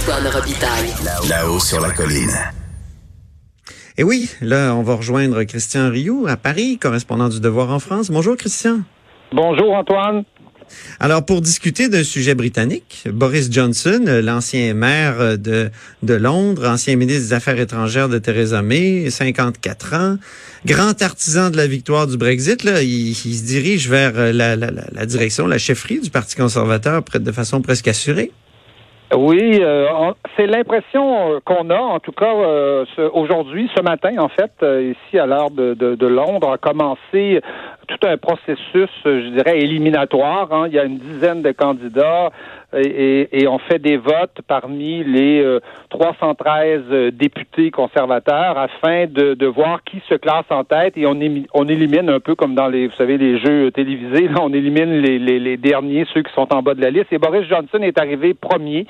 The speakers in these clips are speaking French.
Antoine Robitaille. Là-haut sur la colline. Et oui, là, on va rejoindre Christian Rioux à Paris, correspondant du Devoir en France. Bonjour, Christian. Bonjour, Antoine. Alors, pour discuter d'un sujet britannique, Boris Johnson, l'ancien maire de, de Londres, ancien ministre des Affaires étrangères de Theresa May, 54 ans, grand artisan de la victoire du Brexit, là, il, se dirige vers la, la, la, direction, la chefferie du Parti conservateur de façon presque assurée. Oui, euh, c'est l'impression euh, qu'on a, en tout cas euh, aujourd'hui, ce matin, en fait, ici à l'heure de, de, Londres, a commencé tout un processus, je dirais, éliminatoire. Hein. Il y a une dizaine de candidats et, et, fait des votes parmi les 313 euh, députés conservateurs afin de, de, voir qui se classe en tête et on, élimine un peu comme dans les, vous savez, les jeux télévisés, là, on élimine les, les, les, derniers, ceux qui sont en bas de la liste. Et Boris Johnson est arrivé premier,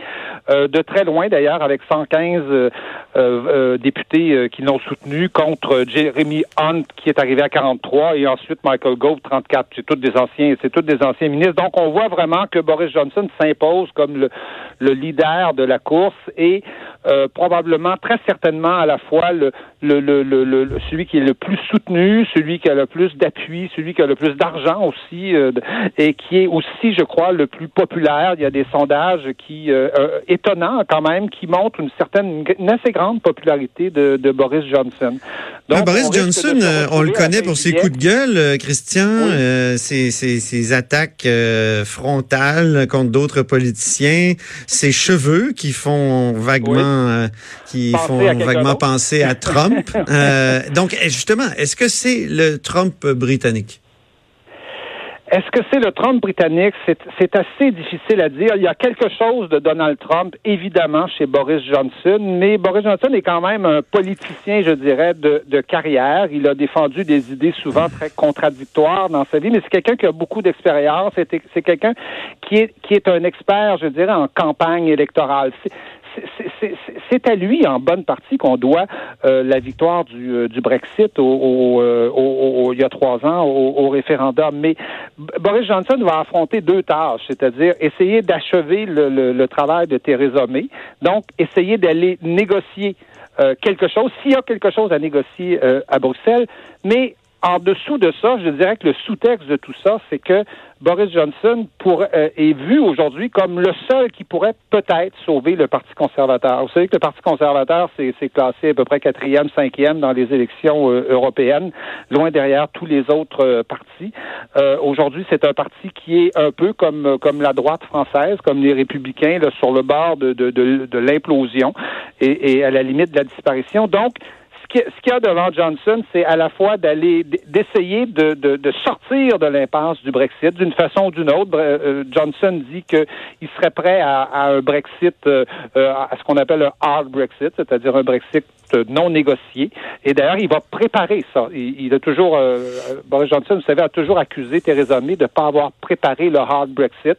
euh, de très loin d'ailleurs, avec 115 euh, euh, députés qui l'ont soutenu contre Jeremy Hunt qui est arrivé à 43 et ensuite Michael Gove 34. C'est tous des anciens, c'est tous des anciens ministres. Donc on voit vraiment que Boris Johnson s'impose comme le, le leader de la course et euh, probablement, très certainement, à la fois le, le, le, le, celui qui est le plus soutenu, celui qui a le plus d'appui, celui qui a le plus d'argent aussi, euh, et qui est aussi, je crois, le plus populaire. Il y a des sondages qui euh, étonnants quand même, qui montrent une certaine, une assez grande popularité de, de Boris Johnson. Donc, Boris Johnson, on le connaît pour ses coups de gueule, Christian, ses, ses, ses, attaques frontales contre d'autres politiciens, ses cheveux qui font vaguement euh, qui font vaguement penser à Trump. euh, donc, justement, est-ce que c'est le Trump britannique? Est-ce que c'est le Trump britannique? C'est assez difficile à dire. Il y a quelque chose de Donald Trump, évidemment, chez Boris Johnson, mais Boris Johnson est quand même un politicien, je dirais, de, de carrière. Il a défendu des idées souvent très contradictoires dans sa vie, mais c'est quelqu'un qui a beaucoup d'expérience. C'est quelqu'un qui est, qui est un expert, je dirais, en campagne électorale c'est à lui, en bonne partie, qu'on doit euh, la victoire du, euh, du Brexit au, euh, au, au, il y a trois ans au, référendum. Mais Boris Johnson va affronter deux tâches, c'est-à-dire essayer d'achever le, le, le, travail de Theresa May, donc essayer d'aller négocier quelque chose, s'il y a quelque chose à négocier à Bruxelles, mais en dessous de ça, je dirais que le sous-texte de tout ça, c'est que Boris Johnson pour, euh, est vu aujourd'hui comme le seul qui pourrait peut-être sauver le Parti conservateur. Vous savez que le Parti conservateur, c'est classé à peu près quatrième, cinquième dans les élections euh, européennes, loin derrière tous les autres euh, partis. aujourd'hui, c'est un parti qui est un peu comme, comme la droite française, comme les républicains, là, sur le bord de, de, de, de l'implosion et, et à la limite de la disparition. Donc, qu'il y a devant Johnson, c'est à la fois d'aller d'essayer de, de, de, sortir de l'impasse du Brexit d'une façon ou d'une autre. Euh, Johnson dit qu'il serait prêt à, à un Brexit, euh, euh, à ce qu'on appelle un hard Brexit, c'est-à-dire un Brexit non négocié. Et d'ailleurs, il va préparer ça. Il, il a toujours, Boris Johnson, vous savez, a toujours accusé Theresa May de ne pas avoir préparé le hard Brexit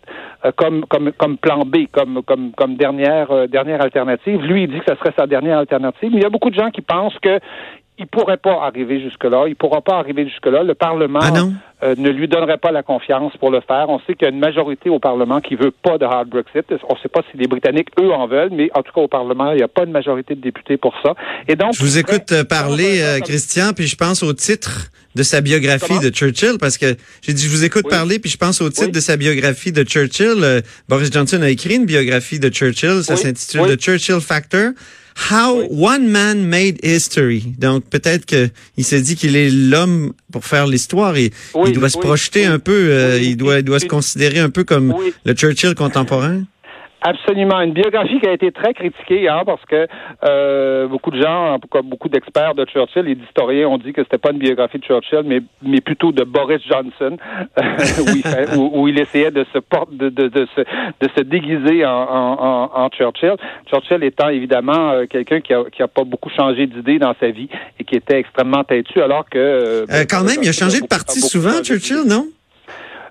comme, comme, comme plan B, comme, comme, comme dernière, dernière alternative. Lui, il dit que ce serait sa dernière alternative. Mais il y a beaucoup de gens qui pensent que il pourrait pas arriver jusque-là. Il pourra pas arriver jusque-là. Le Parlement ah euh, ne lui donnerait pas la confiance pour le faire. On sait qu'il y a une majorité au Parlement qui veut pas de hard Brexit. On ne sait pas si les Britanniques, eux, en veulent, mais en tout cas, au Parlement, il n'y a pas de majorité de députés pour ça. Et donc, je vous écoute euh, parler, euh, Christian, puis je pense au titre de sa biographie de Churchill, parce que j'ai dit, je vous écoute parler, puis je pense au titre de sa biographie de Churchill. Boris Johnson a écrit une biographie de Churchill, ça s'intitule The Churchill Factor. How One Man Made History. Donc peut-être qu'il s'est dit qu'il est l'homme pour faire l'histoire et il doit se projeter un peu, euh, il doit, il doit se considérer un peu comme le Churchill contemporain. Absolument. Une biographie qui a été très critiquée, hein, parce que euh, beaucoup de gens, beaucoup d'experts de Churchill et d'historiens ont dit que c'était pas une biographie de Churchill, mais, mais plutôt de Boris Johnson, où, il, essayait de se, de, de, de, se, de se déguiser en, en, en, Churchill. Churchill étant évidemment euh, quelqu'un qui a, qui a pas beaucoup changé d'idée dans sa vie et qui était extrêmement têtu, alors que... Euh, quand même, il a changé de parti souvent, Churchill, non?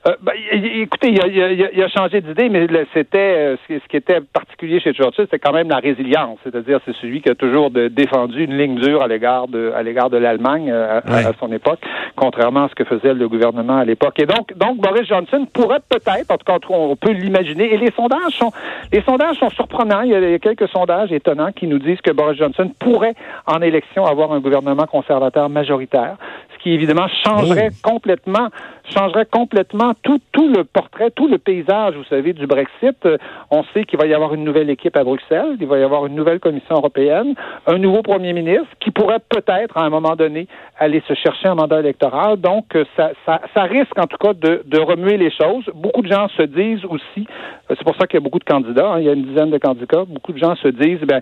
Euh, ben, écoutez, il a, il a, changé d'idée, mais c'était euh, ce qui était particulier chez Churchill, c'était quand même la résilience, c'est-à-dire c'est celui qui a toujours défendu une ligne dure à l'égard de à l'égard de l'Allemagne euh, à, son époque, contrairement à ce que faisait le gouvernement à l'époque. Et donc, donc Boris Johnson pourrait peut-être, en tout cas, on peut l'imaginer. Et les sondages sont les sondages sont surprenants. Il y a quelques sondages étonnants qui nous disent que Boris Johnson pourrait en élection avoir un gouvernement conservateur majoritaire qui évidemment changerait oh. complètement changerait complètement tout, tout le portrait, tout le paysage, vous savez, du Brexit. Euh, on sait qu'il va y avoir une nouvelle équipe à Bruxelles, il va y avoir une nouvelle Commission européenne, un nouveau Premier ministre qui pourrait peut-être, à un moment donné, aller se chercher un mandat électoral. Donc, euh, ça, ça, ça risque en tout cas de, de, remuer les choses. Beaucoup de gens se disent aussi, euh, c'est pour ça qu'il y a beaucoup de candidats, hein, il y a une dizaine de candidats, beaucoup de gens se disent, ben,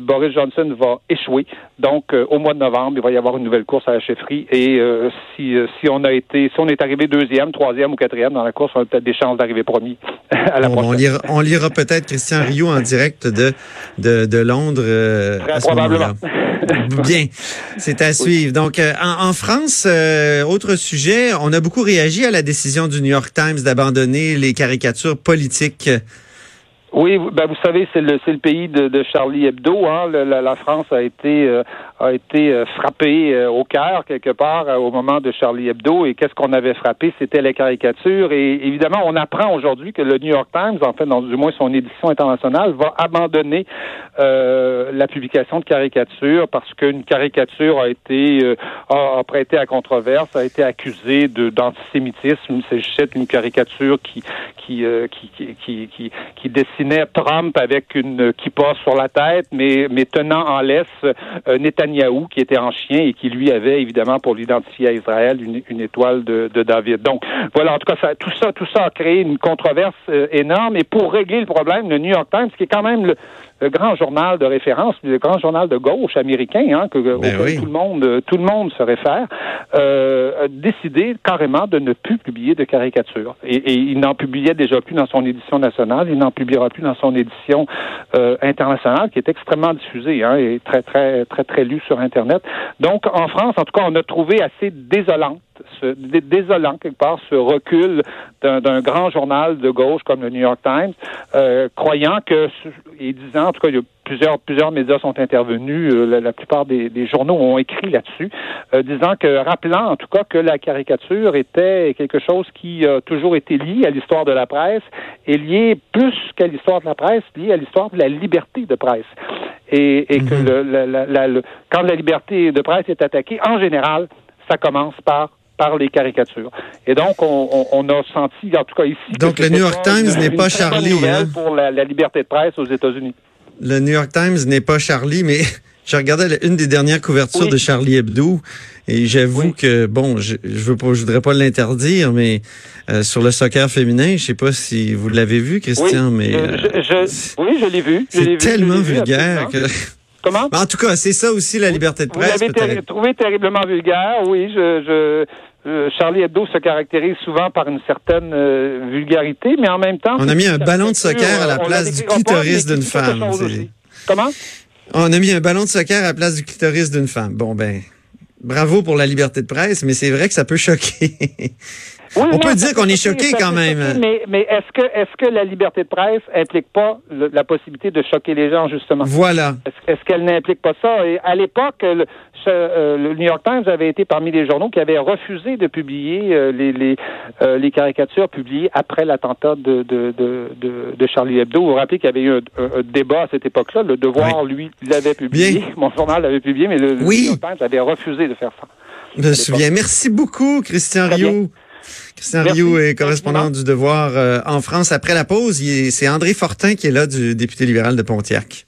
Boris Johnson va échouer. Donc, au mois de novembre, il va y avoir une nouvelle course à la et euh, si, si on a été, si on est arrivé deuxième, troisième ou quatrième dans la course, on a peut-être des chances d'arriver premier à la On lira, on lira peut-être Christian Rio en direct de, de, de Londres. Euh, Très probablement. Bien, c'est à suivre. Donc, en, en, France, autre sujet, on a beaucoup réagi à la décision du New York Times d'abandonner les caricatures politiques oui, ben vous savez, c'est le c'est le pays de, de Charlie Hebdo. Hein. la, la, France a été euh, a été euh, frappée euh, au cœur quelque part au moment de Charlie Hebdo. Et qu'est-ce qu'on avait frappé? C'était les caricatures. Et évidemment, on apprend aujourd'hui que le New York Times, en fait, dans du moins son édition internationale, va abandonner la publication de caricatures parce qu'une caricature a été a, prêté à controverse, a été accusée d'antisémitisme. Il s'agissait d'une caricature qui qui, qui qui qui qui Trump avec une kippa sur la tête, mais, tenant en laisse euh, Netanyahou, qui était en chien et qui lui avait évidemment pour l'identifier à Israël une, étoile de, David. Donc voilà, en tout cas, tout ça, tout ça a créé une controverse euh, énorme. Et pour régler le problème, le New York Times, qui est quand même le, le grand journal de référence, le grand journal de gauche américain, hein, que ben tout le monde, tout le monde se réfère, euh, a décidé carrément de ne plus publier de caricatures. Et, il n'en publiait déjà plus dans son édition nationale, il n'en publiera plus dans son édition euh, internationale, qui est extrêmement diffusée hein, et très très très très lue sur Internet. Donc en France, en tout cas, on a trouvé assez désolante ce, désolant quelque part ce recul d'un grand journal de gauche comme le New York Times, euh, croyant que et disant en tout cas il y a plusieurs plusieurs médias sont intervenus, euh, la, plupart des, journaux ont écrit là-dessus, euh, disant que rappelant en tout cas que la caricature était quelque chose qui a toujours été lié à l'histoire de la presse et lié plus qu'à l'histoire de la presse, lié à l'histoire de la liberté de presse. Et, que mhm. le, quand la liberté de presse est attaquée, en général, ça commence par par les caricatures. Et donc, on, on, a senti, en tout cas ici... Donc, le New York Times n'est pas Charlie. Hein? pour la, liberté de presse aux États-Unis. Le New York Times n'est pas Charlie, mais je regardais une des dernières couvertures de Charlie Hebdo et j'avoue que, bon, je, pas, je voudrais pas l'interdire, mais euh, sur le soccer féminin, je sais pas si vous l'avez vu, Christian, oui, mais... Euh, je, oui, je l'ai vu. C'est tellement vulgaire que... Comment? En tout cas, c'est ça aussi la liberté de presse. Vous l'avez trouvé terriblement vulgaire, oui. Je, je, euh, Charlie Hebdo se caractérise souvent par une certaine euh, vulgarité, mais en même temps... On a mis un ballon de soccer à la place du clitoris d'une femme. Comment? On a mis un ballon de soccer à la place du clitoris d'une femme. Bon, ben, bravo pour la liberté de presse, mais c'est vrai que ça peut choquer. On peut dire qu'on est choqué quand même. mais, mais est-ce que est-ce que la liberté de presse implique pas la possibilité de choquer les gens justement? Voilà. Est-ce, qu'elle n'implique pas ça? Et à l'époque, euh, le, New York Times avait été parmi les journaux qui avaient refusé de publier euh, les les, euh, les, caricatures publiées après l'attentat de de, de, de, Charlie Hebdo. Vous vous rappelez qu'il y avait eu un, débat à cette époque-là? Le Devoir, lui, l'avait publié. Mon journal l'avait publié, mais le, New York Times avait refusé de faire ça. Je me souviens. Merci beaucoup, Christian Rio. Christian Rioux est correspondant du Devoir euh, en France. Après la pause, c'est André Fortin qui est là, du député libéral de Pontiac.